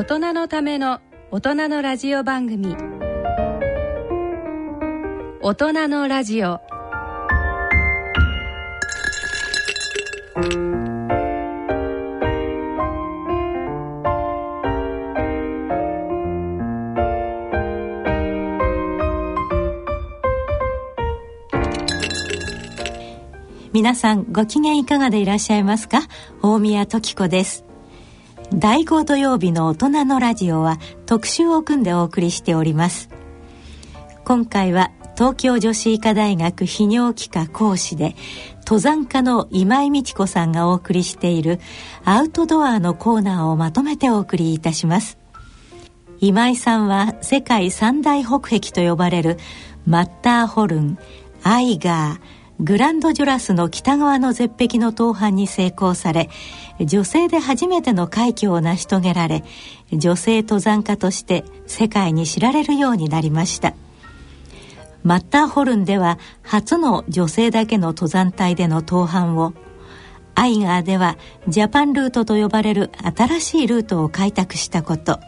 大人のための大人のラジオ番組。大人のラジオ。皆さんご機嫌いかがでいらっしゃいますか？大宮時子です。第5土曜日の大人のラジオは特集を組んでお送りしております。今回は東京女子医科大学泌尿器科講師で登山家の今井美智子さんがお送りしているアウトドアのコーナーをまとめてお送りいたします。今井さんは世界三大北壁と呼ばれるマッターホルンアイガーグランドジュラスの北側の絶壁の登攀に成功され女性で初めての快挙を成し遂げられ女性登山家として世界に知られるようになりました。マッターホルンでは初の女性だけの登山隊での登攀をアイガーではジャパンルートと呼ばれる新しいルートを開拓したこと。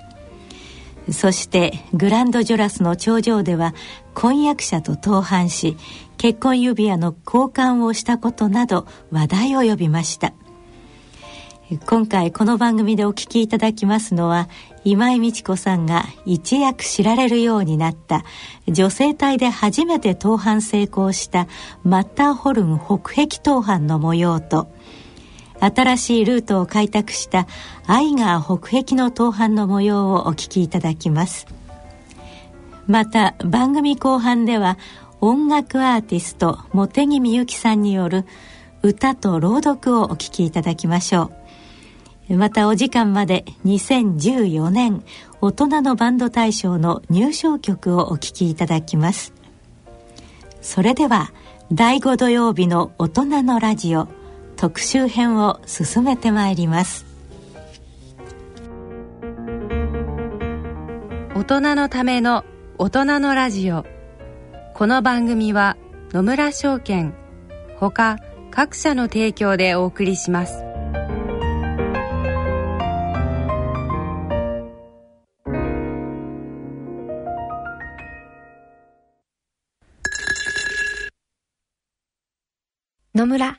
そしてグランドジョラスの頂上では婚約者と登攀し結婚指輪の交換をしたことなど話題を呼びました。今回この番組でお聞きいただきますのは今井美智子さんが一躍知られるようになった女性隊で初めて登攀成功したマッターホルン北壁登攀の模様と新しいルートを開拓したアイガー北壁の登攀の模様をお聞きいただきます。また番組後半では音楽アーティスト茂木みゆきさんによる歌と朗読をお聴きいただきましょう。またお時間まで2014年大人のバンド大賞の入賞曲をお聴きいただきます。それでは第5土曜日の大人のラジオ。特集編を進めてまいります。大人のための大人のラジオ。この番組は野村証券ほか各社の提供でお送りします。野村。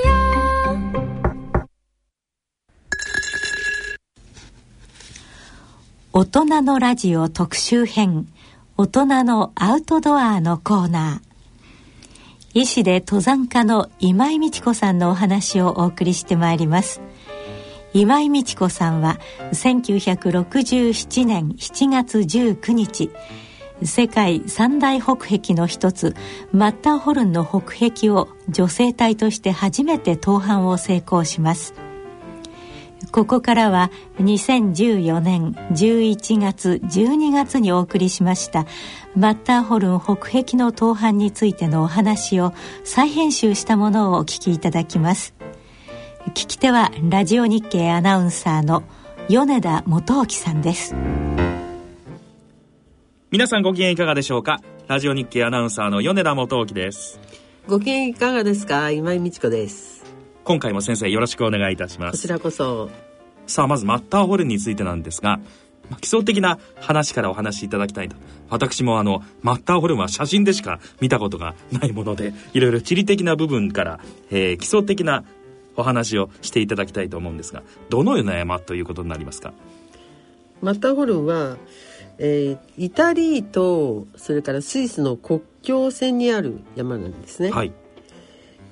大人のラジオ特集編大人のアウトドアのコーナー。医師で登山家の今井美智子さんのお話をお送りしてまいります。今井美智子さんは1967年7月19日世界三大北壁の一つマッターホルンの北壁を女性隊として初めて登攀を成功します。ここからは2014年11月12月にお送りしましたマッターホルン北壁の登攀についてのお話を再編集したものをお聞きいただきます。聞き手はラジオ日経アナウンサーの米田元興さんです。皆さんご機嫌いかがでしょうか？ラジオ日経アナウンサーの米田元興です。ご機嫌いかがですか？今井美智子です今回も先生よろしくお願いいたします。こちらこそ。さあまずマッターホルンについてなんですが基礎的な話からお話しいただきたいと。私もあのマッターホルンは写真でしか見たことがないものでいろいろ地理的な部分から、えー、基礎的なお話をしていただきたいと思うんですがどのような山ということになりますか？マッターホルンは、えーイタリーとそれからスイスの国境線にある山なんですね。はい。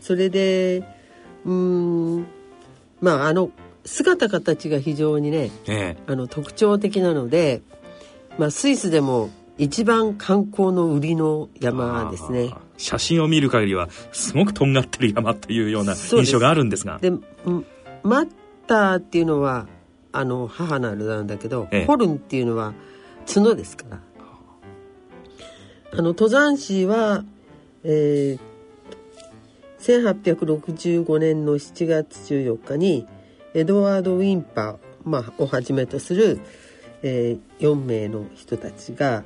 それでうーん。まああの姿形が非常にねえあの特徴的なので、まあ、スイスでも一番観光の売りのえ山ですね。写真を見る限りはすごくとんがってる山というような印象があるんですが。でんマッターっていうのはあの母なるなんだけど、ええ。ホルンっていうのは角ですから。あの登山士は、えー1865年の7月14日にエドワード・ウィンパー、まあ、をはじめとする、えー4名の人たちが、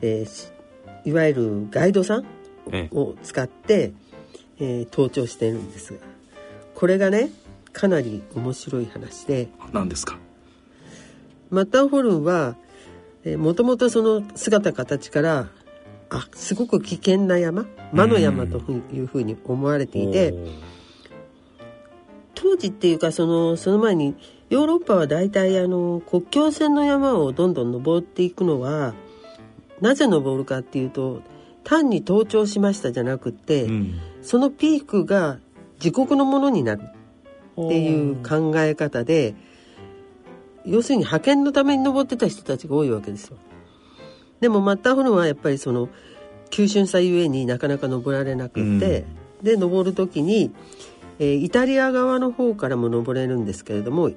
えーしいわゆるガイドさんええ。を使って、えー登頂しているんですがこれがねかなり面白い話で何ですか？マッターホルンはもともとその姿形からあすごく危険な山？魔の山というふうに思われていて、おー当時っていうかそのその前にヨーロッパは大体あの国境線の山をどんどん登っていくのはなぜ登るかっていうと単に登頂しましたじゃなくって、うん。そのピークが自国のものになるっていう考え方で要するに派遣のために登ってた人たちが多いわけですよ。でもマッターホルンはやっぱりその急峻さゆえになかなか登られなくって、で登る時に、えーイタリア側の方からも登れるんですけれども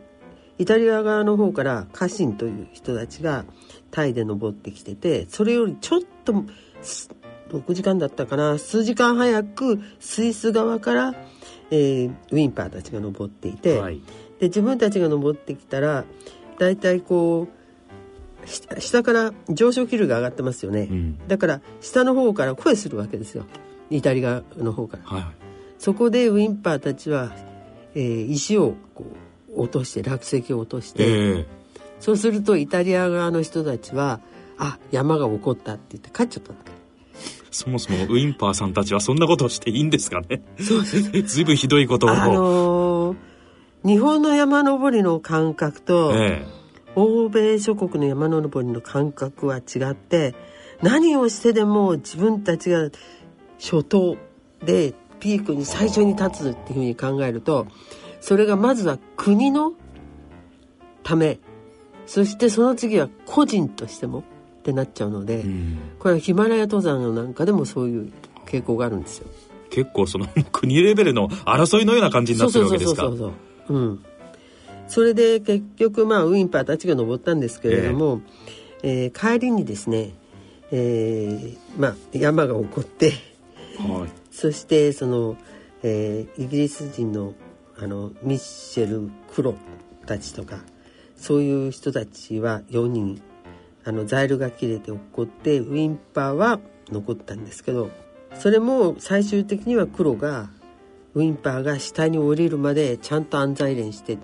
イタリア側の方から家臣という人たちがタイで登ってきててそれよりちょっとす6時間だったかな数時間早くスイス側から、えーウィンパーたちが登っていて、はい。で自分たちが登ってきたらだいたいこうし下から上昇気流が上がってますよね、うん。だから下の方から声するわけですよ。イタリアの方から。はいそこでウィンパーたちは、えー石をこう落として落石を落として、ええ。そうするとイタリア側の人たちはあ山が起こったって言って帰っちゃったんだそもそもウィンパーさんたちはそんなことをしていいんですかね？ずいぶんひどいことを、あのー日本の山登りの感覚と、え欧米諸国の山登りの感覚は違って何をしてでも自分たちが初頭でピークに最初に立つっていうふうに考えるとそれがまずは国のためそしてその次は個人としてもってなっちゃうので、えうん。これはヒマラヤ登山なんかでもそういう傾向があるんですよ。結構その国レベルの争いのような感じになってるわけですか。そうそうそうそう。うんそれで結局まあウィンパーたちが登ったんですけれども、えー帰りにですね、えーまあ、山が起こってはい。そしてその、えーイギリス人のあのミッシェル・クロたちとかそういう人たちは4人あのザイルが切れて落っこってウィンパーは残ったんですけどそれも最終的には黒がウィンパーが下に降りるまでちゃんと安在連して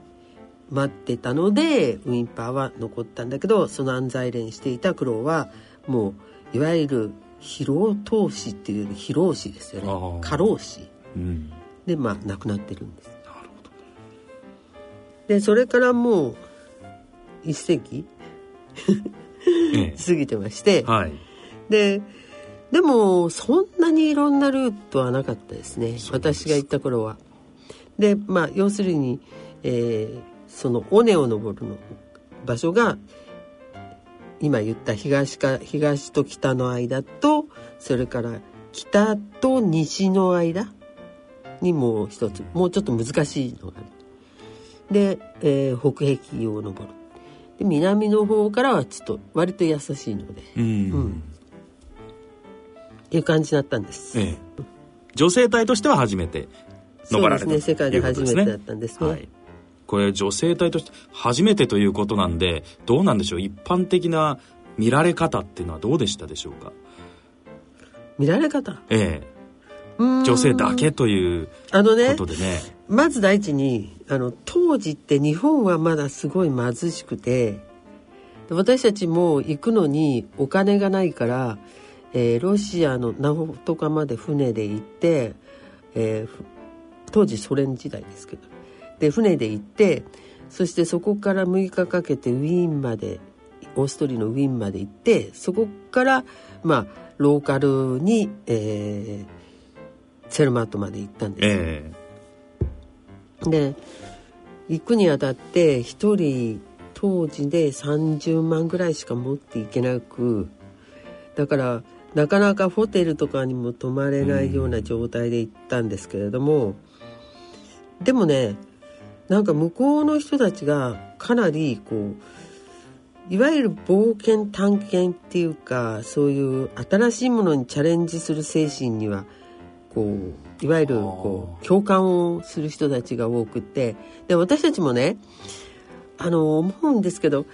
待ってたのでウィンパーは残ったんだけどその安在連していた黒はもういわゆる疲労投資っていうより疲労死ですよね。過労死。うん。でまあ亡くなってるんです。なるほど。でそれからもう一世 過ぎてまして。えはい。ででもそんなにいろんなルートはなかったですね。私が行った頃は。でまあ要するに、えーその尾根を登るの場所が今言った東か東と北の間とそれから北と西の間にもう一つもうちょっと難しいのがある。で、えー北壁を登る。で南の方からはちょっと割と優しいので。うん、うんいう感じだったんです。ええ女性隊としては初めて登られたそうですね世界で初めてだったんですねはい、これ女性隊として初めてということなんでどうなんでしょう？一般的な見られ方っていうのはどうでしたでしょうか？見られ方？ええ。女性だけというあのねことでね。まず第一にあの当時って日本はまだすごい貧しくてで私たちも行くのにお金がないから、えーロシアのナホトカまで船で行って、えーふ当時ソ連時代ですけどで船で行ってそしてそこから6日かけてウィーンまでオーストリーのウィーンまで行ってそこからまあローカルに、えー、セルマットまで行ったんです。よ、え。で行くにあたって一人当時で30万ぐらいしか持っていけなくだからなかなかホテルとかにも泊まれないような状態で行ったんですけれども、でもねなんか向こうの人たちがかなりこういわゆる冒険探検っていうかそういう新しいものにチャレンジする精神にはこういわゆるこう共感をする人たちが多くってで私たちもねあの思うんですけど、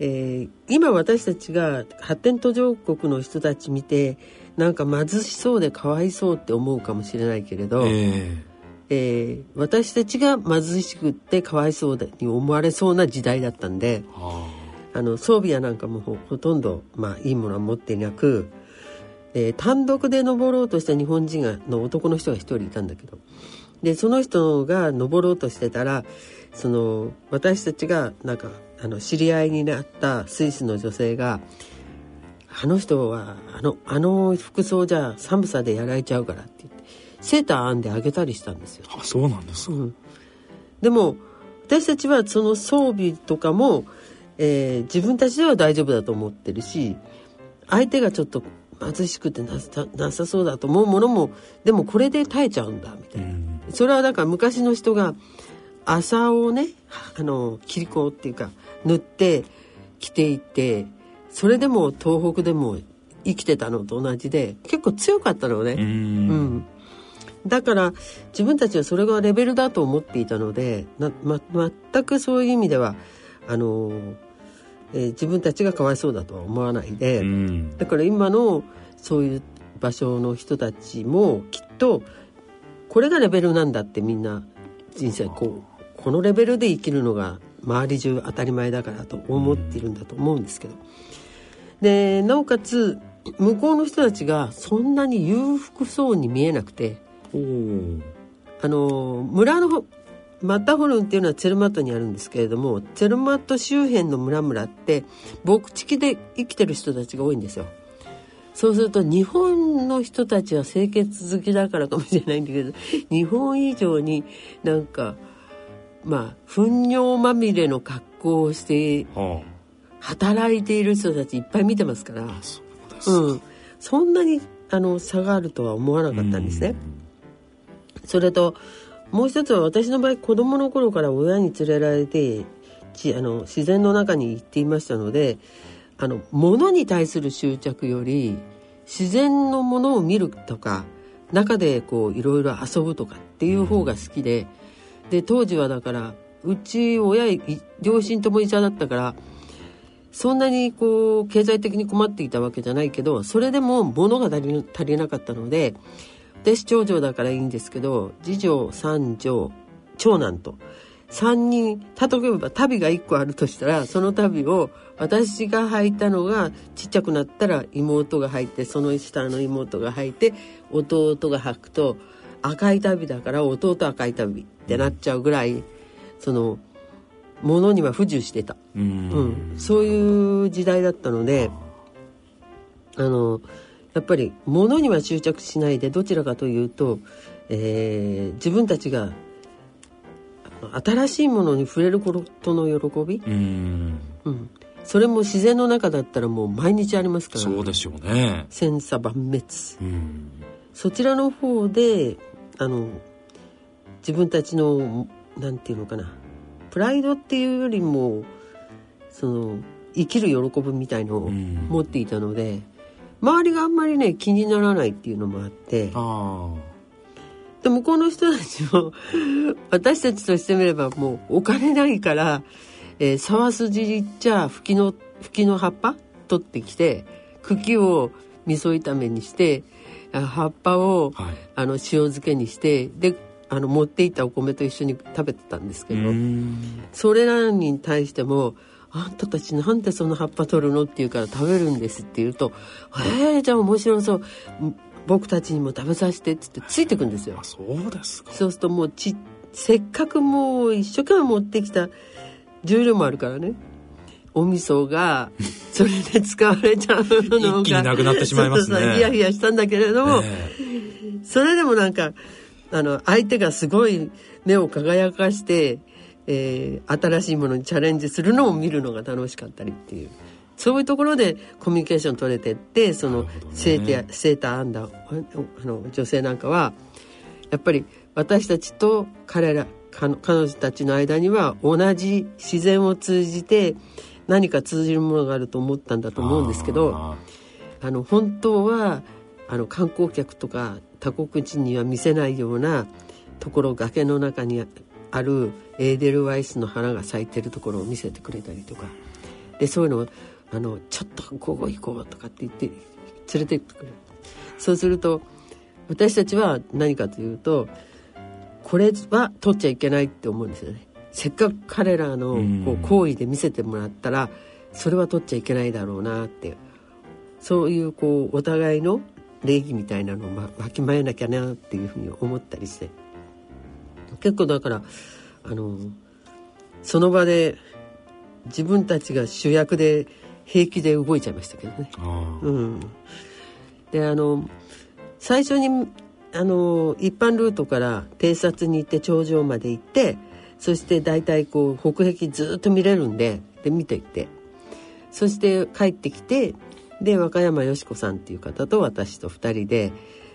えー今私たちが発展途上国の人たち見てなんか貧しそうでかわいそうって思うかもしれないけれえど、ええー私たちが貧しくってかわいそうに思われそうな時代だったんであの装備やなんかもほほとんど、まあ、いいものは持っていなく、えー単独で登ろうとした日本人がの男の人が一人いたんだけど。でその人が登ろうとしてたらその私たちがなんかあの知り合いになったスイスの女性が「あの人はあのあの服装じゃ寒さでやられちゃうから」って言ってセーター編んであげたりしたんですよ。ああそうなんですか、うん、でも私たちはその装備とかも、えー自分たちでは大丈夫だと思ってるし相手がちょっと貧しくてなさなさそうだと思うものもでもこれで耐えちゃうんだみたいな、うん。それはだから昔の人が麻をねあの切り子っていうか塗って着ていてそれでも東北でも生きてたのと同じで結構強かったのね。うん。うん、だから自分たちはそれがレベルだと思っていたのでな、ま、全くそういう意味ではあの、えー自分たちがかわいそうだとは思わないで、うんだから今のそういう場所の人たちもきっとこれがレベルなんだってみんな人生こうこのレベルで生きるのが周り中当たり前だからと思っているんだと思うんですけど。でなおかつ向こうの人たちがそんなに裕福そうに見えなくてあの村の方マッターホルンっていうのはツェルマットにあるんですけれどもツェルマット周辺の村々って牧畜で生きてる人たちが多いんですよ。そうすると日本の人たちは清潔好きだからかもしれないんだけど日本以上になんかまあ糞尿まみれの格好をしては働いている人たちいっぱい見てますから。うん、そんなにあの差があるとは思わなかったんですね。それともう一つは私の場合子供の頃から親に連れられてあの自然の中に行っていましたのであの物に対する執着より自然のものを見るとか中でこういろいろ遊ぶとかっていう方が好きで、で当時はだからうち親両親とも医者だったからそんなにこう経済的に困っていたわけじゃないけどそれでも物が足りなかったので私長女だからいいんですけど次女三女長男と。3人例えば旅が1個あるとしたらその旅を私が履いたのがちっちゃくなったら妹が履いてその下の妹が履いて弟が履くと赤い旅だから弟赤い旅ってなっちゃうぐらいその物には不自由してた。うん。うん、そういう時代だったのであのやっぱり物には執着しないでどちらかというと、えー自分たちが新しいものに触れることの喜び、うん。うん、それも自然の中だったらもう毎日ありますから。そうでしょうね。千差万滅うん。そちらの方であの自分たちのなんていうのかな。プライドっていうよりもその生きる喜びみたいのをうん。持っていたので、周りがあんまりね気にならないっていうのもあって。あで向こうの人たちも 私たちとしてみればもうお金ないから、えー、沢筋いっちゃ吹きの吹きの葉っぱ取ってきて茎を味噌炒めにしてあ葉っぱをあはい。あの塩漬けにしてであの持っていったお米と一緒に食べてたんですけど、うん。それらに対しても「あんたたちなんでその葉っぱ取るの?」って言うから「食べるんです」って言うと「えー、じゃあ面白そう。うん僕たちにも食べさせて」っつってついてくんですよ。あ。そうですか。そうするともうちせっかくもう一生懸命持ってきた重量もあるからね。お味噌が それで使われちゃうのが。一気になくなってしまいますね。ちょっとさヒヤヒヤしたんだけれども、え。それでもなんかあの相手がすごい目を輝かして、えー新しいものにチャレンジするのを見るのが楽しかったりっていう。そういうところでコミュニケーション取れてってそのセーターセーターアンダーあの女性なんかはやっぱり私たちと彼ら彼彼女たちの間には同じ自然を通じて何か通じるものがあると思ったんだと思うんですけどああの本当はあの観光客とか他国人には見せないようなところ崖の中にあるエーデルワイスの花が咲いてるところを見せてくれたりとか。でそういうのをあのちょっとここ行こうとかって言って連れてってくれる。そうすると私たちは何かというとこれは取っちゃいけないって思うんですよね。せっかく彼らのうん。こう行為で見せてもらったらそれは取っちゃいけないだろうなって。そういうこうお互いの礼儀みたいなのをまわきまえなきゃなっていうふうに思ったりして結構だからあのその場で自分たちが主役で平気で動いちゃいましたけどね。うん、であの最初にあの一般ルートから偵察に行って頂上まで行ってそして大体こう北壁ずっと見れるんでで見ていって。そして帰ってきてで和歌山よし子さんっていう方と私と2人で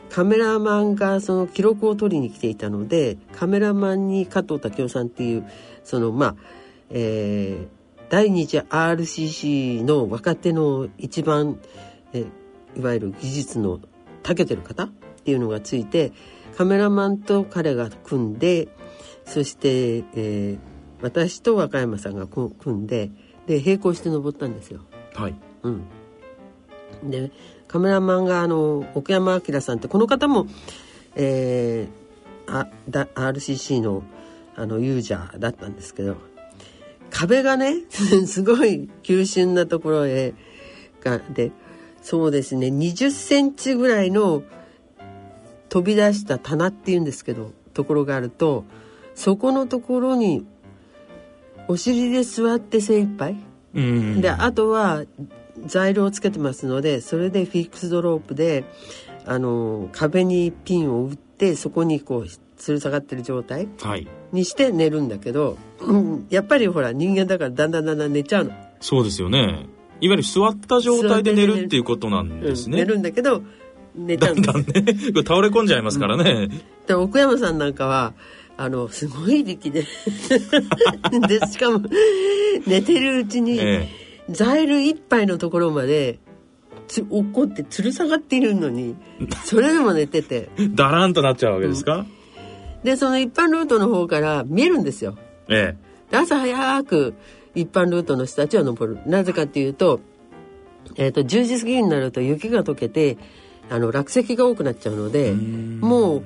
カメラマンがその記録を取りに来ていたのでカメラマンに加藤武雄さんっていうそのまあえー第二次 RCC の若手の一番、えーいわゆる技術の長けてる方っていうのがついてカメラマンと彼が組んでそして、えー私と和歌山さんが組組んでで並行して登ったんですよ。はいうん、でカメラマンがあの奥山明さんってこの方も、えーあだ RCC のあのユーザーだったんですけど壁がね すごい急峻なところへがでそうですね20センチぐらいの飛び出した棚っていうんですけどところがあるとそこのところにお尻で座って精一杯。うん。であとは材料をつけてますのでそれでフィックスドロープであの壁にピンを打ってそこにこう吊る下がってる状態はい。にして寝るんだけど、う んやっぱりほら人間だからだんだんだんだん寝ちゃうの、そうですよね。いわゆる座った状態で寝る。っていうことなんですね、うん寝るんだけど寝ちゃだうんんですだんね。倒れ込んじゃいますからね、で奥山さんなんかはあのすごい力で でしかも寝てるうちに、えザイル一杯のところまでつ落っこって吊る下がっているのに それでも寝てて。えだらんとなっちゃうわけですか、でその一般ルートの方から見えるんですよ。えで朝早く一般ルートの人たちは登る。なぜかっていうと,、えー、と10時過ぎになると雪が溶けてあの落石が多くなっちゃうのでもう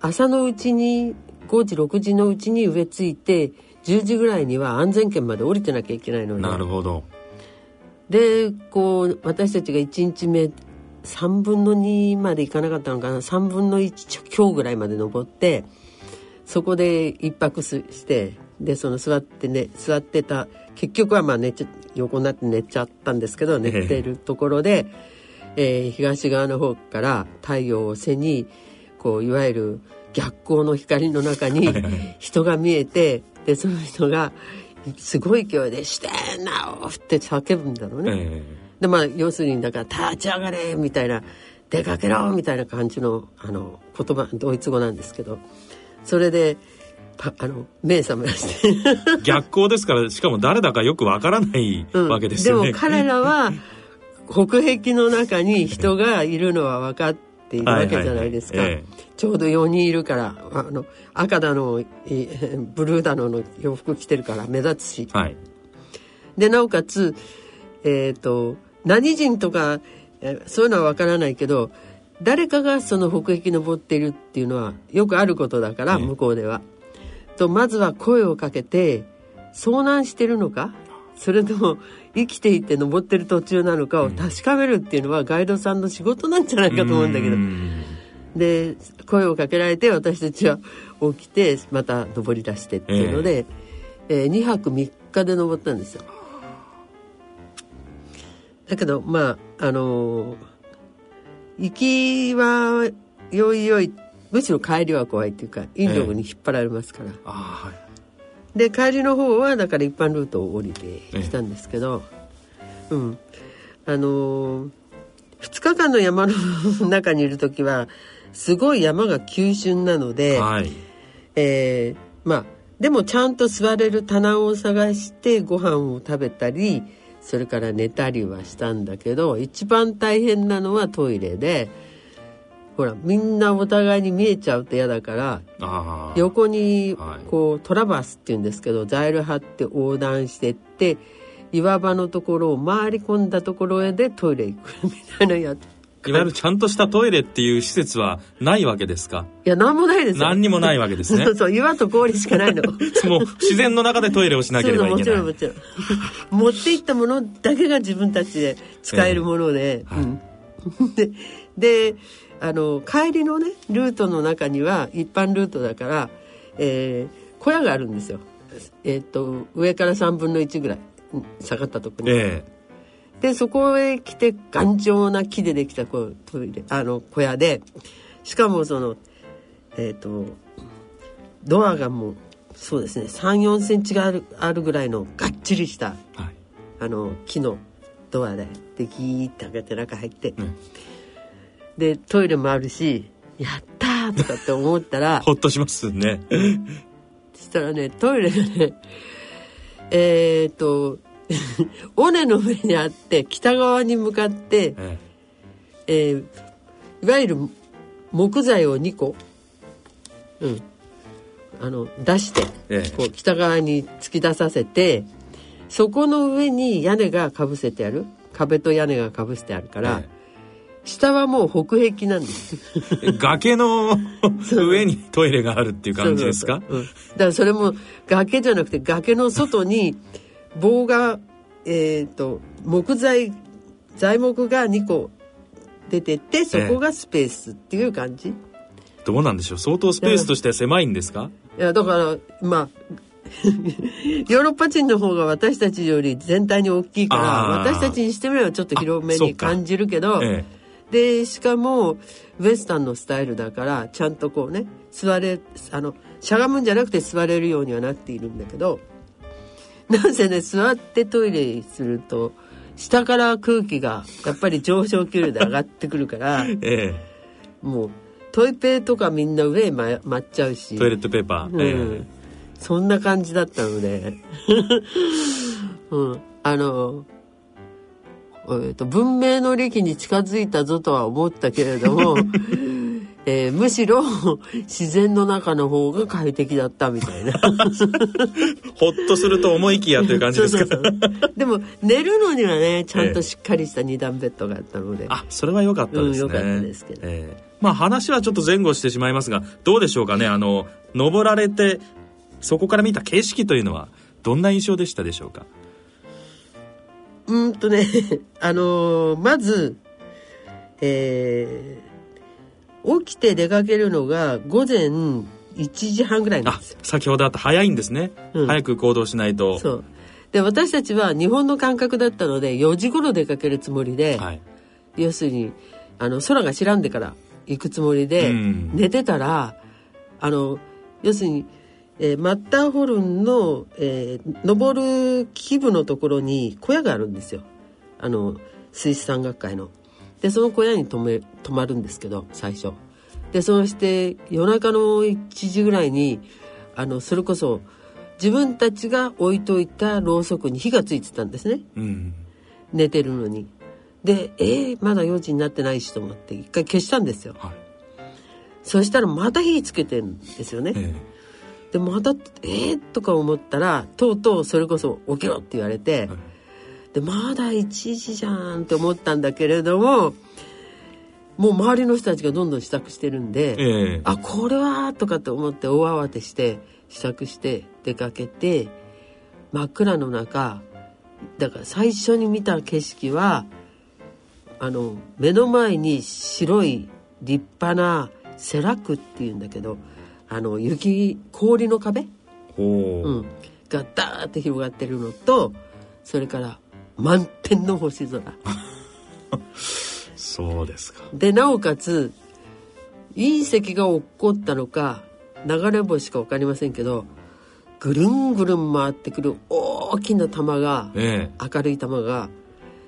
朝のうちに5時6時のうちに植え付いて10時ぐらいには安全圏まで降りてなきゃいけないのえでなるほどでこう私たちが1日目3分の2まで行かなかったのかな？3分の1強ぐらいまで登ってそこで一泊すしてでその座ってね座ってた結局はまあ寝ちゃ横になって寝ちゃったんですけど寝てるところで、えー東側の方から太陽を背にこういわゆる逆光の光の中に人が見えてでその人がすごい勢いで「してんなお!」って叫ぶんだろうね。えでまあ要するにだから「立ち上がれ!」みたいな「出かけろ!」みたいな感じのあの言葉ドイツ語なんですけどそれでパあの目覚めまして、え逆光ですからしかも誰だかよくわからないうんわけですよね、でも彼らは北壁の中に人がいるのは分かっているわけじゃないですか、はいはいはい。えちょうど4人いるからあの赤だのいブルーだのの洋服着てるから目立つし。はい。でなおかつえっ、と何人とかえーそういうのはわからないけど誰かがその北壁登っているっていうのはよくあることだから、ええ。向こうでは。とまずは声をかけて遭難してるのか？それとも生きていて登ってる途中なのかを確かめるっていうのはガイドさんの仕事なんじゃないかと思うんだけど。う。ん。で声をかけられて私たちは起きてまた登り出してっていうので、えー2泊3日で登ったんですよ。だけどまああの行きはよいよいむしろ帰りは怖いっていうかインドに引っ張られますから、ああはいで帰りの方はだから一般ルートを降りてきたんですけど、うん。あのー、2日間の山の 中にいる時はすごい山が急峻なので、はい。えーまあでもちゃんと座れる棚を探してご飯を食べたりそれから寝たりはしたんだけど一番大変なのはトイレでほらみんなお互いに見えちゃうと嫌だから横にはい。こうトラバースっていうんですけどザイル張って横断してって岩場のところを回り込んだところへでトイレ行くみたいなやつ。いわゆるちゃんとしたトイレっていう施設はないわけですか？いや何もないです。よ何にもないわけですね。そうそう岩と氷しかないの。もう自然の中でトイレをしなければいけない。もちろんもちろん。持っていったものだけが自分たちで使えるもので、ええはい。うん。でであの帰りのねルートの中には一般ルートだから、えー小屋があるんですよ。えっ、と上から3分の1ぐらいうん下がったところに、えでそこへ来て頑丈な木でできたこうトイレあの小屋でしかもそのえっ、とドアがもうそうですね3 4センチがあるあるぐらいのがっちりしたえはい。あの木のドアででギーって開けて中入って、うんでトイレもあるし「やったー!」とかって思ったら ほっとしますね。そしたらねトイレがねえっ、と 尾根の上にあって北側に向かってええ。ーいわゆる木材を2個、うん、あの出してええ。こう北側に突き出させてそこの上に屋根がかぶせてある。壁と屋根がかぶせてあるから、え下はもう北壁なんです。え 崖の上にトイレがあるっていう感じですか？だからそれも崖じゃなくて崖の外に棒がえっ、と木材材木が2個出ててそこがスペースっていう感じ、どうなんでしょう？相当スペースとしては狭いんですか？いやだからまあ ヨーロッパ人の方が私たちより全体に大きいから私たちにしてみればちょっと広めに感じるけど、えでしかもウエスタンのスタイルだからちゃんとこうね座れあのしゃがむんじゃなくて座れるようにはなっているんだけどなんせね座ってトイレすると下から空気がやっぱり上昇気流で上がってくるから ええ。もうトイペとかみんな上へ舞舞っちゃうし。えトイレットペーパー、うん。え。そんな感じだったので、うん、あの、えーと文明の利器に近づいたぞとは思ったけれども、えーむしろ自然の中の方が快適だったみたいな。えほっとすると思いきやという感じですか？でも寝るのにはねちゃんとしっかりした二段ベッドがあったので、あそれは良かったですね、うん良かったですけど。ええ。まあ話はちょっと前後してしまいますがどうでしょうかね？あの登られてそこから見た景色というのはどんな印象でしたでしょうか？うーんとね あのーまずえー起きて出かけるのが午前1時半ぐらいなんあですよ。先ほどあった早いんですね、うん。早く行動しないと。そう。で私たちは日本の感覚だったので4時頃出かけるつもりで、はい、要するにあの空が白んでから行くつもりで、うん。寝てたらあの要するに、えーマッターホルンの、えー登る基部のところに小屋があるんですよあのスイス山岳会の。でその小屋に泊め泊まるんですけど最初。でそして夜中の1時ぐらいにあのそれこそ自分たちが置いといたろうそくに火がついてたんですね。うん、寝てるのに。で、えー、まだ4時になってないしと思って一回消したんですよ。はいそしたらまた火つけてんですよね。えで、また、えー、とか思ったら、とうとうそれこそ起きろって言われて、はい。で、まだ1時じゃんって思ったんだけれども、もう周りの人たちがどんどん支度してるんで、えええ。あこれはとかって思って大慌てして支度して出かけて真っ暗の中だから最初に見た景色はあの目の前に白い立派なセラクっていうんだけどあの雪氷の壁、ほう、うん、がダーって広がってるのとそれから満天の星空。そうですか。でなおかつ隕石が起こったのか流れ星か分かりませんけどぐるんぐるん回ってくる大きな玉がえ明るい玉が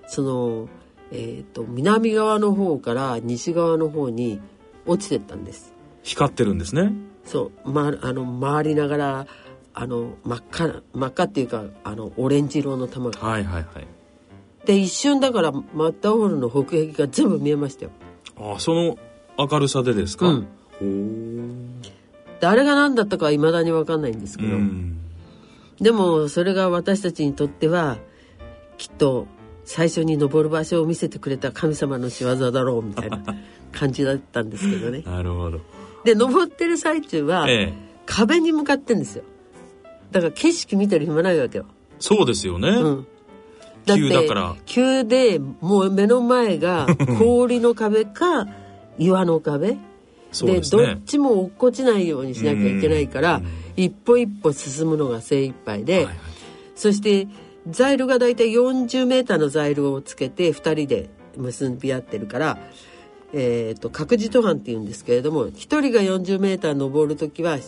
その、えー、と南側の方から西側の方に落ちてったんです。え光ってるんですねそう、ま、あの回りながらあの真っ赤真っ赤っていうかあのオレンジ色の玉が。はいはいはい。で一瞬だからマッターホルンの北壁が全部見えましたよ。あその明るさでですか、うん。あれが何だったかはいまだに分かんないんですけど、うん。でもそれが私たちにとってはきっと最初に登る場所を見せてくれた神様の仕業だろうみたいな感じだったんですけどね。なるほどで登ってる最中はええ。壁に向かってんですよ。だから景色見てる暇ないわけよ、そうですよね、うん、急だから。急でもう目の前が 氷の壁か岩の壁。そうですね。どっちも落っこちないようにしなきゃいけないからうん。一歩一歩進むのが精一杯で、はいはい。そしてザイルがだいたい40メーターのザイルをつけて2人で結び合ってるから、えー、と角地登攀っていうんですけれども1人が40メーター登る時は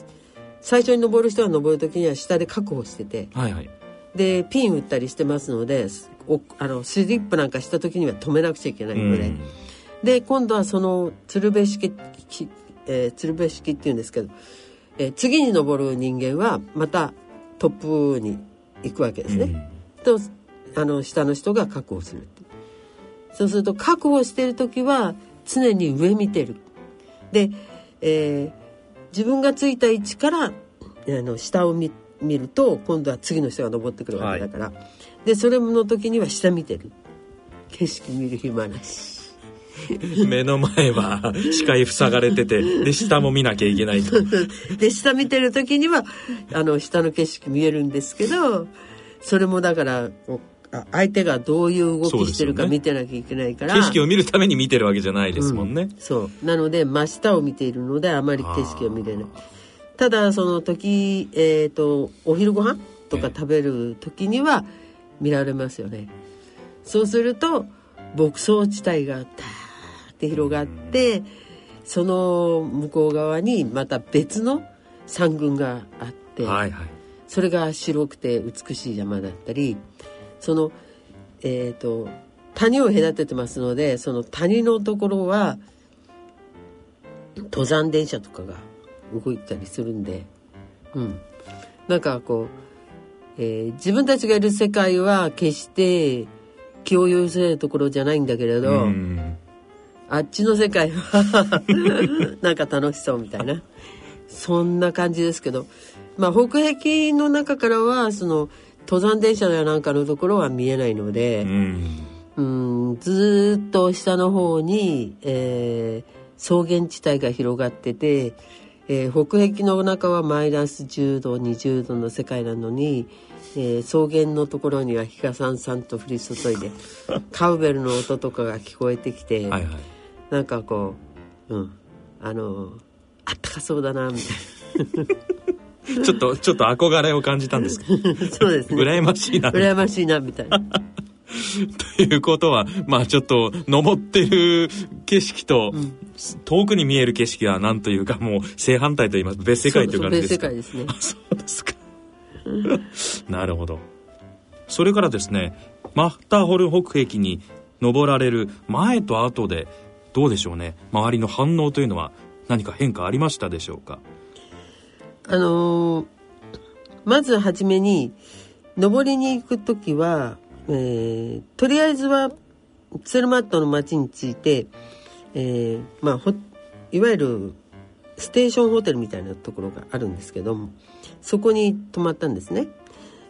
最初に登る人が登る時には下で確保しててはいはい。でピン打ったりしてますのでおあのスリップなんかした時には止めなくちゃいけないので、うん。で今度はその鶴瓶式、きえー鶴瓶式っていうんですけど、えー次に登る人間はまたトップに行くわけですね。とあの下の人が確保するそうすると確保してる時は常に上見てる。で、えー自分がついた位置からあの下を見見ると今度は次の人が登ってくるわけだから、でそれの時には下見てる。景色見る暇なし。目の前は視界塞がれててで下も見なきゃいけないと。で下見てる時にはあの下の景色見えるんですけどそれもだからこうあ相手がどういう動きしてるか見てなきゃいけないから。景色を見るために見てるわけじゃないですもんね、そう。なので真下を見ているのであまり景色を見れない。ただその時、えー、とお昼ご飯とか食べる時には見られますよね、そうすると牧草地帯がダーって広がってその向こう側にまた別の山群があって、はいはい。それが白くて美しい山だったりそのえっ、と谷を隔ててますのでその谷のところは登山電車とかが動いたりするんでうん。なんかこう、えー自分たちがいる世界は決して気を寄せるところじゃないんだけれど、うん。あっちの世界は なんか楽しそうみたいな。そんな感じですけど。まあ北壁の中からはその登山電車やなんかのところは見えないのうで、ん。うん、ずーっと下の方に、えー草原地帯が広がってて、えー北壁の中はマイナス10度20度の世界なのに、えー草原のところには日がさんさんと降り注いで カウベルの音とかが聞こえてきて、はいはい。なんかこう、うん、あの、あったかそうだな、みたい ちょっとちょっと憧れを感じたんですけどな。そうですね。羨ましいな羨ましいな、みたいな。ということはまあちょっと登ってる景色と、遠くに見える景色はなんというかもう正反対と言います別世界という感じですか？そうそう別世界ですね。あそうですかなるほどそれからですねマッターホルン北壁に登られる前と後でどうでしょうね？周りの反応というのは何か変化ありましたでしょうか？あのーまずはじめに、登りに行くときは、えーとりあえずは、ツルマットの町に着いて、えーまあ、いわゆるステーションホテルみたいなところがあるんですけどもそこに泊まったんですね。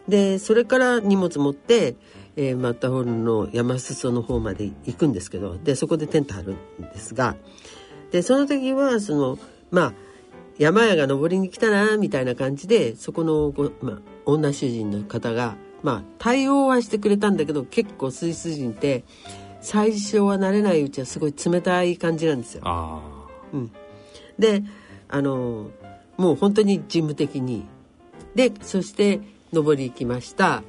でそれから荷物持って、えーマッターホルンの山裾の方まで行くんですけどでそこでテント張るんですがでその時はそのまあ山屋が登りに来たなみたいな感じでそこのご、まあ、女主人の方がまあ対応はしてくれたんだけど結構スイス人って最初は慣れないうちはすごい冷たい感じなんですよ。あうん、であのもう本当に事務的に。でそして登り行きました。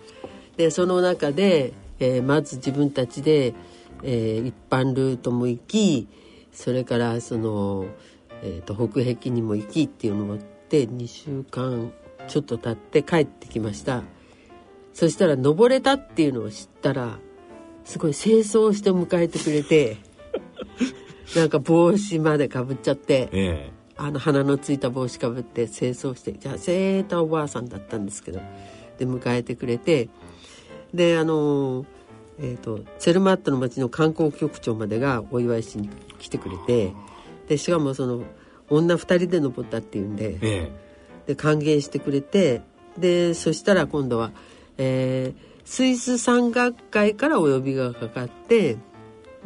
でその中で、えーまず自分たちで、えー一般ルートも行きそれからその、えー、と北壁にも行きっていうのをって2週間ちょっと経って帰ってきました。そしたら登れたっていうのを知ったらすごい清掃して迎えてくれて なんか帽子までかぶっちゃってえあの鼻のついた帽子かぶって清掃してじゃあセーターおばあさんだったんですけどで迎えてくれてであのえー、とセルマットの町の観光局長までがお祝いしに来てくれてでしかもその女2人で登ったっていうんでええ。で歓迎してくれてでそしたら今度は、えースイス山岳会からお呼びがかかって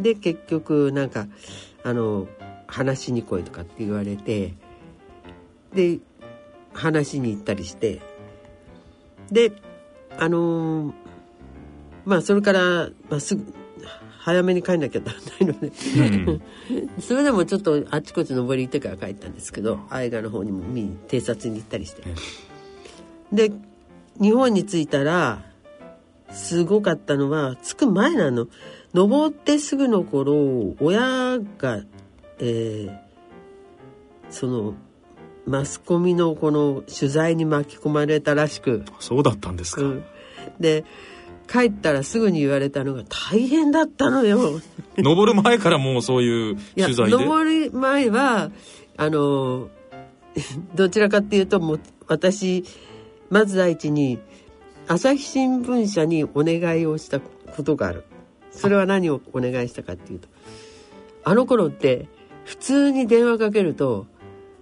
で結局なんかあの話しに来いとかって言われてで話しに行ったりしてであのーまあそれから、まあ、すぐ早めに帰んなきゃならないので。うん。それでもちょっとあっちこっち登り行ってから帰ったんですけど愛画の方にも見に偵察に行ったりして。で日本に着いたらすごかったのは着く前なの登ってすぐの頃親がえーそのマスコミのこの取材に巻き込まれたらしく、そうだったんですか、うん。で帰ったらすぐに言われたのが大変だったのよ。登る前からもうそういう取材で？登る前はあのどちらかっていうともう私まず第一に朝日新聞社にお願いをしたことがある。それは何をお願いしたかっていうとあの頃って普通に電話かけると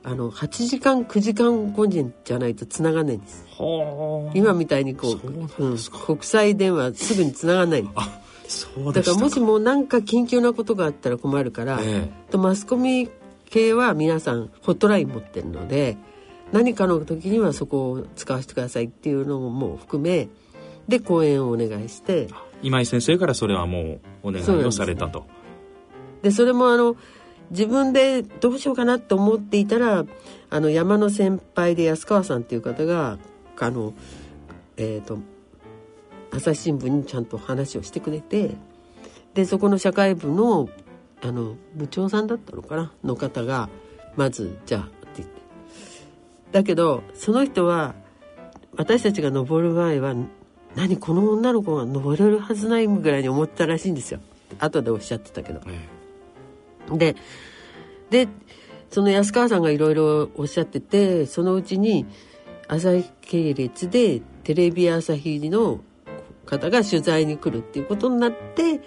あの8時間9時間後にじゃないと繋がんないんです。はあ今みたいにこそうう、うん国際電話すぐに繋がんないあそうだからもしも何か緊急なことがあったら困るから、えとマスコミ系は皆さんホットライン持ってるので何かの時にはそこを使わせてくださいっていうのも含めで講演をお願いして。え今井先生からそれはもうお願いをされたと。でそれもあの自分でどうしようかなと思っていたらあの山の先輩で安川さんっていう方があのえっ、と朝日新聞にちゃんと話をしてくれてでそこの社会部のあの部長さんだったのかなの方がまずじゃあって言って。だけどその人は私たちが登る前は何この女の子が登れるはずないぐらいに思ったらしいんですよ。後でおっしゃってたけど。え。ででその安川さんがいろいろおっしゃっててそのうちに朝日系列でテレビ朝日の方が取材に来るっていうことになって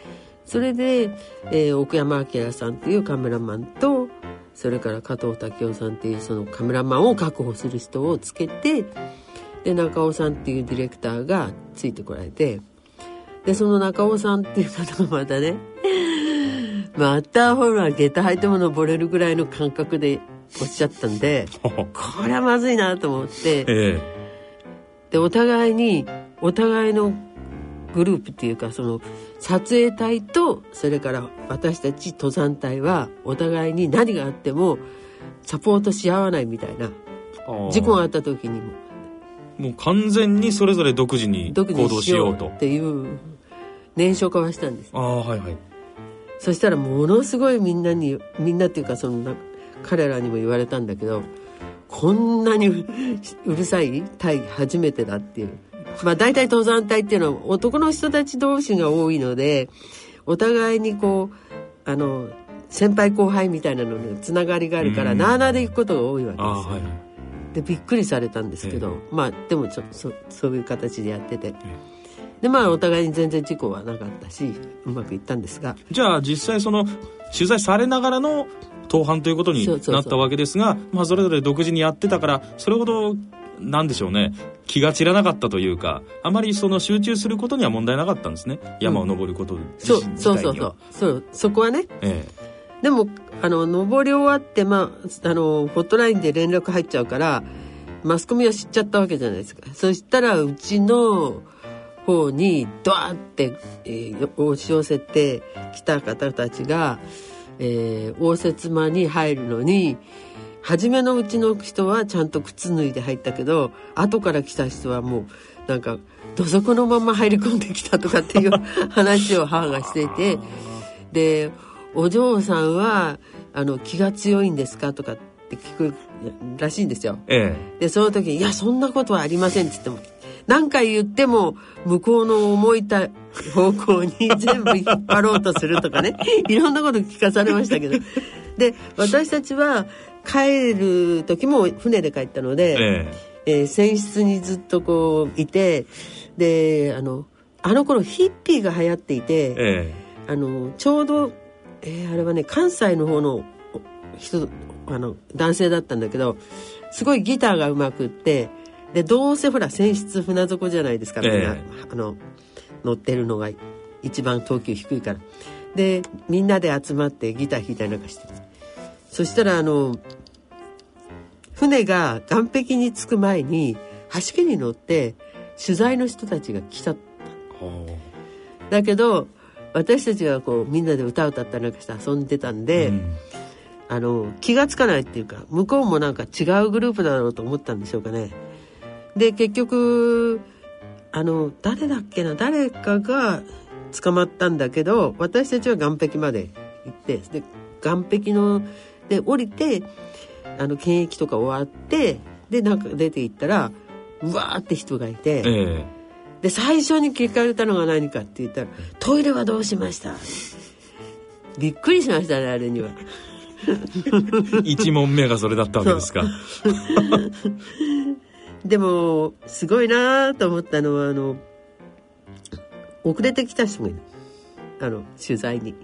それで、えー奥山明さんっていうカメラマンとそれから加藤武雄さんっていうそのカメラマンを確保する人をつけてで中尾さんっていうディレクターがついてこられてでその中尾さんっていう方がまたねマッターホルンは下駄履いても登れるぐらいの感覚でおっしゃったんでえこれはまずいなと思って。えでお互いにお互いのグループっていうかその撮影隊とそれから私たち登山隊はお互いに何があってもサポートし合わないみたいなえ事故があった時にも。もう完全にそれぞれ独自に行動にしようしようとっていう念書化はしたんです。ああはいはいそしたらものすごいみんなにみんなっていうかそのな彼らにも言われたんだけどこんなにううるさい隊初めてだっていう。まあ大体登山隊っていうのは男の人たち同士が多いのでお互いにこうあの先輩後輩みたいなのにつながりがあるから、うん。なあなあで行くことが多いわけですよ。はいはい。でびっくりされたんですけど、まあでもちょそそういう形でやってて、でまあお互いに全然事故はなかったしうまくいったんですが。じゃあ実際その取材されながらの当判ということにそうそうそう。なったわけですがまあそれぞれ独自にやってたからそれほどなんでしょうね。気が散らなかったというかあまりその集中することには問題なかったんですね。山を登ること自そう身自そうそうそ体にはう。そうそこはね。え。でもあの登り終わってまああのホットラインで連絡入っちゃうからマスコミは知っちゃったわけじゃないですか。そしたらうちの方にドワーって、えー押し寄せてきた方たちが、えー応接間に入るのに初めのうちの人はちゃんと靴脱いで入ったけど後から来た人はもうなんか土足のまま入り込んできたとかっていう 話を母がしていてでお嬢さんはあの気が強いんですかとかって聞くらしいんですよ。えでその時に「いやそんなことはありません」って言っても何回言っても向こうの思いた方向に全部引っ張ろうとするとかね。いろんなこと聞かされましたけど。で私たちは帰る時も船で帰ったのえで、ええ。ー船室にずっとこういてであのあの頃ヒッピーが流行っていて、ええ。あのちょうど、えーあれはね関西の方のお人あの男性だったんだけどすごいギターがうまくってでどうせほら船室船底じゃないですかみんな、ええあの乗ってるのが一番等級低いから。でみんなで集まってギター弾いたりなんかしてそしたらあの船が岸壁に着く前に橋に乗って取材の人たちが来たほだけど私たちがこうみんなで歌歌ったりなんかして遊んでたんうで、うん。あの気がつかないっていうか向こうもなんか違うグループだろうと思ったんでしょうかね。で結局あの誰だっけな誰かが捕まったんだけど私たちは岸壁まで行ってで岸壁ので降りてあの検疫とか終わってでなんか出て行ったらうわーって人がいて。ええで最初に聞かれたのが何かって言ったら「トイレはどうしました?」びっくりしましたねあれには。一問目がそれだったわけですかでもすごいなと思ったのはあの遅れてきた人がいる。あの取材に。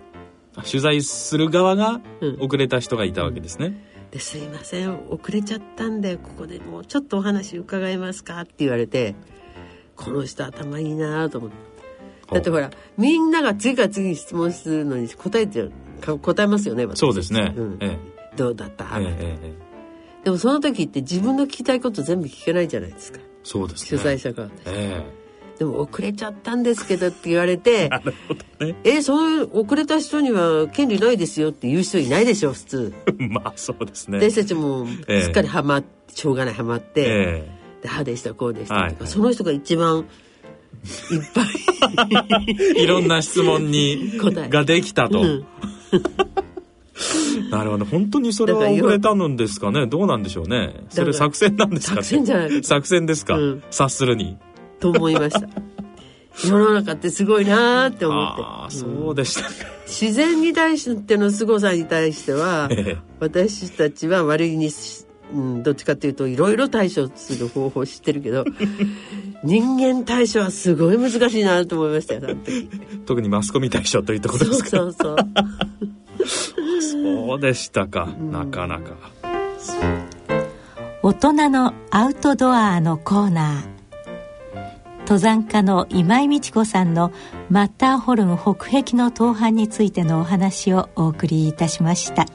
取材する側がうん。遅れた人がいたわけですね、ですいません遅れちゃったんでここでもうちょっとお話伺えますかって言われてこの人頭いいなと思って。だってほらみんなが次から次に質問するのに答えてか答えますよね私。そうですね、うん。えどうだった、えええええでもその時って自分の聞きたいこと全部聞けないじゃないですか。そうですね。主催者が、えでも遅れちゃったんですけどって言われてえ なるほどね。えそういう遅れた人には権利ないですよって言う人いないでしょ普通。まあそうですね。私たちもええ。すっかりハマってしょうがないハマって、え。でああでしたこうでしたとか、はいはい。その人が一番いっぱい。え いろんな質問に答え。ができたと、うん なるほど。本当にそれは遅れたのですかね？どうなんでしょうね？それ作戦なんですかね？作戦じゃない作戦ですか、うん。察するに。と思いました。世の中ってすごいなーって思って。ああうんそうでしたか、自然に対しての凄さに対してはええ。私たちは割にし、うん、どっちかっていうといろいろ対処する方法を知ってるけど 人間対処はすごい難しいなと思いましたよ特にマスコミ対象といったことそうですか？そうそうそうそうでしたか、なかなか。大人のアウトドアのコーナー。登山家の今井美智子さんのマッターホルン北壁の登攀についてのお話をお送りいたしました。